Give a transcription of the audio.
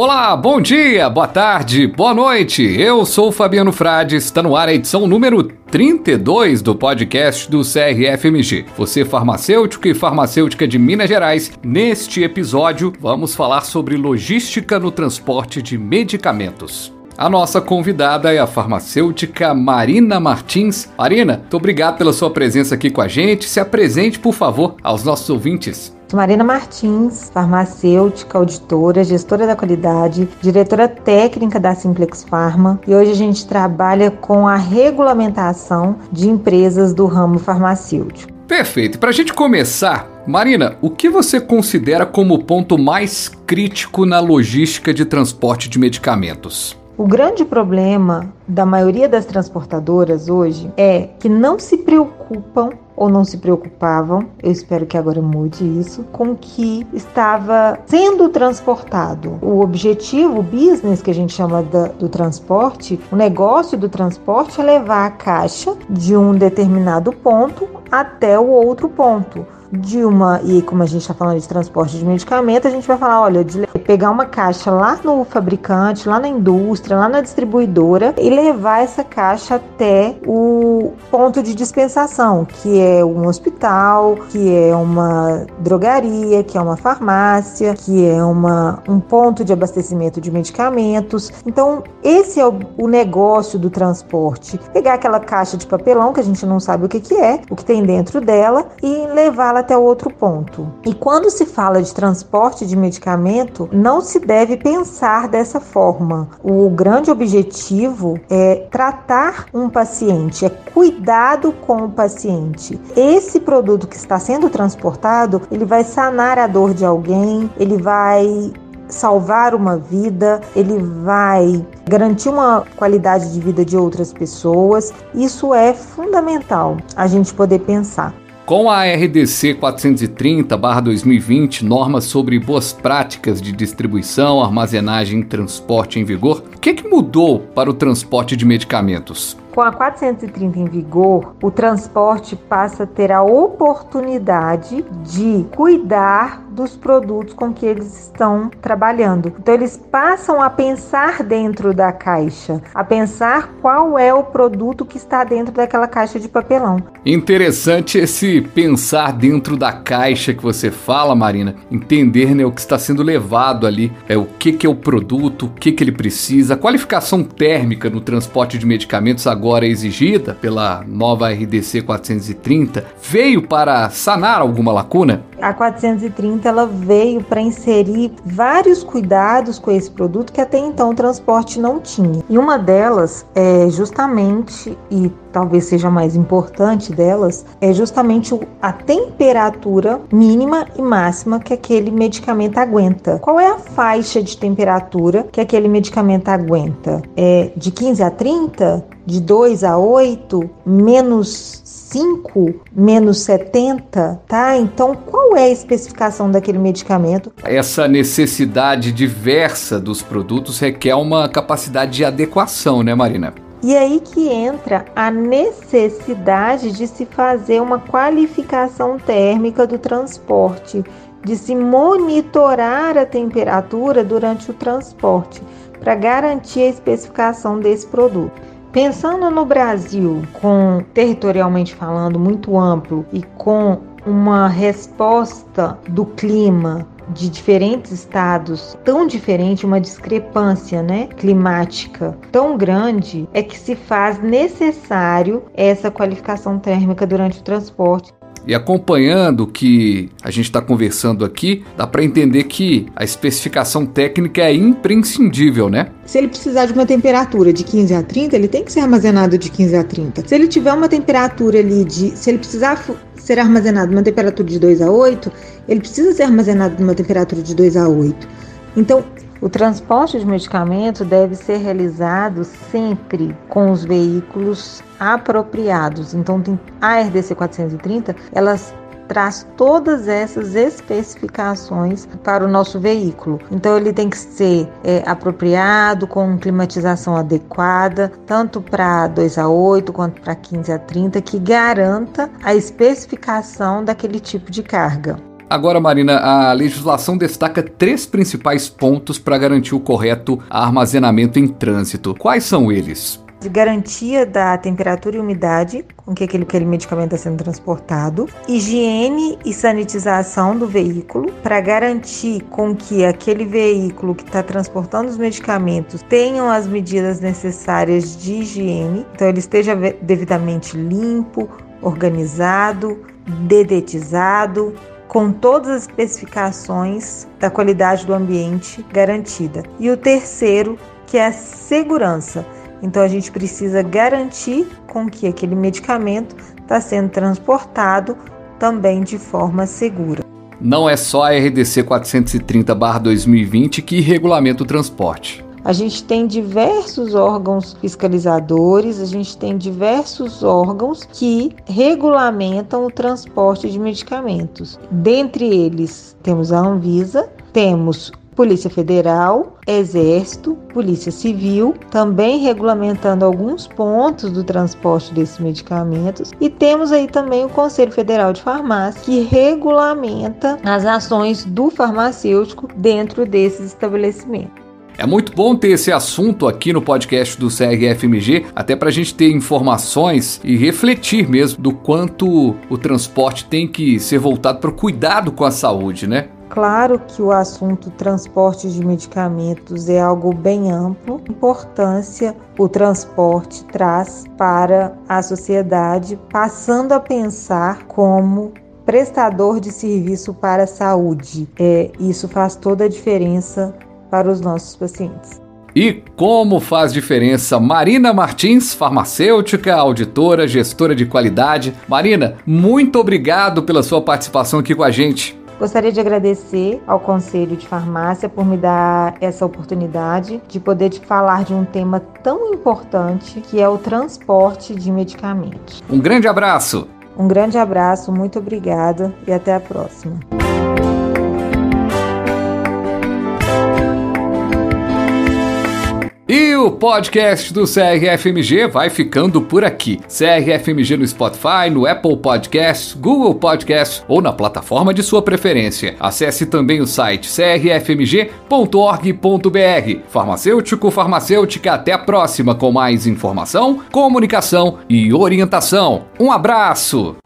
Olá, bom dia, boa tarde, boa noite. Eu sou Fabiano Frades, está no ar a edição número 32 do podcast do CRFMG. Você farmacêutico e farmacêutica de Minas Gerais, neste episódio vamos falar sobre logística no transporte de medicamentos. A nossa convidada é a farmacêutica Marina Martins. Marina, muito obrigado pela sua presença aqui com a gente. Se apresente, por favor, aos nossos ouvintes. Marina Martins, farmacêutica, auditora, gestora da qualidade, diretora técnica da Simplex Pharma e hoje a gente trabalha com a regulamentação de empresas do ramo farmacêutico. Perfeito. Para a gente começar, Marina, o que você considera como o ponto mais crítico na logística de transporte de medicamentos? O grande problema da maioria das transportadoras hoje é que não se preocupam ou não se preocupavam, eu espero que agora mude isso, com que estava sendo transportado. O objetivo, o business que a gente chama da, do transporte, o negócio do transporte é levar a caixa de um determinado ponto até o outro ponto de uma, e como a gente está falando de transporte de medicamento, a gente vai falar, olha, de pegar uma caixa lá no fabricante, lá na indústria, lá na distribuidora e levar essa caixa até o ponto de dispensação, que é um hospital, que é uma drogaria, que é uma farmácia, que é uma, um ponto de abastecimento de medicamentos. Então, esse é o, o negócio do transporte. Pegar aquela caixa de papelão que a gente não sabe o que, que é, o que tem dentro dela e levá-la até o outro ponto. E quando se fala de transporte de medicamento, não se deve pensar dessa forma. O grande objetivo é tratar um paciente, é cuidado com o paciente. Esse produto que está sendo transportado, ele vai sanar a dor de alguém, ele vai salvar uma vida, ele vai garantir uma qualidade de vida de outras pessoas. Isso é fundamental a gente poder pensar. Com a RDC 430-2020, normas sobre boas práticas de distribuição, armazenagem e transporte em vigor, o que, que mudou para o transporte de medicamentos? Com a 430 em vigor, o transporte passa a ter a oportunidade de cuidar dos produtos com que eles estão trabalhando. Então, eles passam a pensar dentro da caixa, a pensar qual é o produto que está dentro daquela caixa de papelão. Interessante esse pensar dentro da caixa que você fala, Marina, entender né, o que está sendo levado ali, é o que, que é o produto, o que, que ele precisa, qualificação térmica no transporte de medicamentos agora agora exigida pela nova RDC 430 veio para sanar alguma lacuna? A 430 ela veio para inserir vários cuidados com esse produto que até então o transporte não tinha. E uma delas é justamente e talvez seja mais importante delas, é justamente a temperatura mínima e máxima que aquele medicamento aguenta. Qual é a faixa de temperatura que aquele medicamento aguenta? É de 15 a 30? De 2 a 8? Menos 5 menos 70, tá? Então, qual é a especificação daquele medicamento? Essa necessidade diversa dos produtos requer uma capacidade de adequação, né, Marina? E aí que entra a necessidade de se fazer uma qualificação térmica do transporte, de se monitorar a temperatura durante o transporte, para garantir a especificação desse produto. Pensando no Brasil, com territorialmente falando muito amplo e com uma resposta do clima de diferentes estados tão diferente, uma discrepância, né, climática tão grande, é que se faz necessário essa qualificação térmica durante o transporte. E acompanhando o que a gente está conversando aqui, dá para entender que a especificação técnica é imprescindível, né? Se ele precisar de uma temperatura de 15 a 30, ele tem que ser armazenado de 15 a 30. Se ele tiver uma temperatura ali de. Se ele precisar ser armazenado numa temperatura de 2 a 8, ele precisa ser armazenado numa temperatura de 2 a 8. Então, o transporte de medicamento deve ser realizado sempre com os veículos apropriados. Então, a RDC 430, elas traz todas essas especificações para o nosso veículo. Então ele tem que ser é, apropriado, com climatização adequada, tanto para 2 a 8 quanto para 15 a 30, que garanta a especificação daquele tipo de carga. Agora, Marina, a legislação destaca três principais pontos para garantir o correto armazenamento em trânsito. Quais são eles? de garantia da temperatura e umidade com que aquele, aquele medicamento está sendo transportado, higiene e sanitização do veículo para garantir com que aquele veículo que está transportando os medicamentos tenham as medidas necessárias de higiene, então ele esteja devidamente limpo, organizado, dedetizado, com todas as especificações da qualidade do ambiente garantida. E o terceiro, que é a segurança. Então a gente precisa garantir com que aquele medicamento está sendo transportado também de forma segura. Não é só a RDC 430/2020 que regulamenta o transporte. A gente tem diversos órgãos fiscalizadores, a gente tem diversos órgãos que regulamentam o transporte de medicamentos. Dentre eles, temos a Anvisa, temos Polícia Federal, Exército, Polícia Civil, também regulamentando alguns pontos do transporte desses medicamentos. E temos aí também o Conselho Federal de Farmácia, que regulamenta as ações do farmacêutico dentro desses estabelecimentos. É muito bom ter esse assunto aqui no podcast do CRFMG, até para a gente ter informações e refletir mesmo do quanto o transporte tem que ser voltado para o cuidado com a saúde, né? Claro que o assunto transporte de medicamentos é algo bem amplo. Importância o transporte traz para a sociedade, passando a pensar como prestador de serviço para a saúde. É, isso faz toda a diferença para os nossos pacientes. E como faz diferença Marina Martins, farmacêutica, auditora, gestora de qualidade. Marina, muito obrigado pela sua participação aqui com a gente. Gostaria de agradecer ao Conselho de Farmácia por me dar essa oportunidade de poder te falar de um tema tão importante que é o transporte de medicamentos. Um grande abraço. Um grande abraço, muito obrigada e até a próxima. Podcast do CRFMG vai ficando por aqui. CRFMG no Spotify, no Apple Podcasts, Google Podcasts ou na plataforma de sua preferência. Acesse também o site crfmg.org.br. Farmacêutico, farmacêutica, até a próxima com mais informação, comunicação e orientação. Um abraço!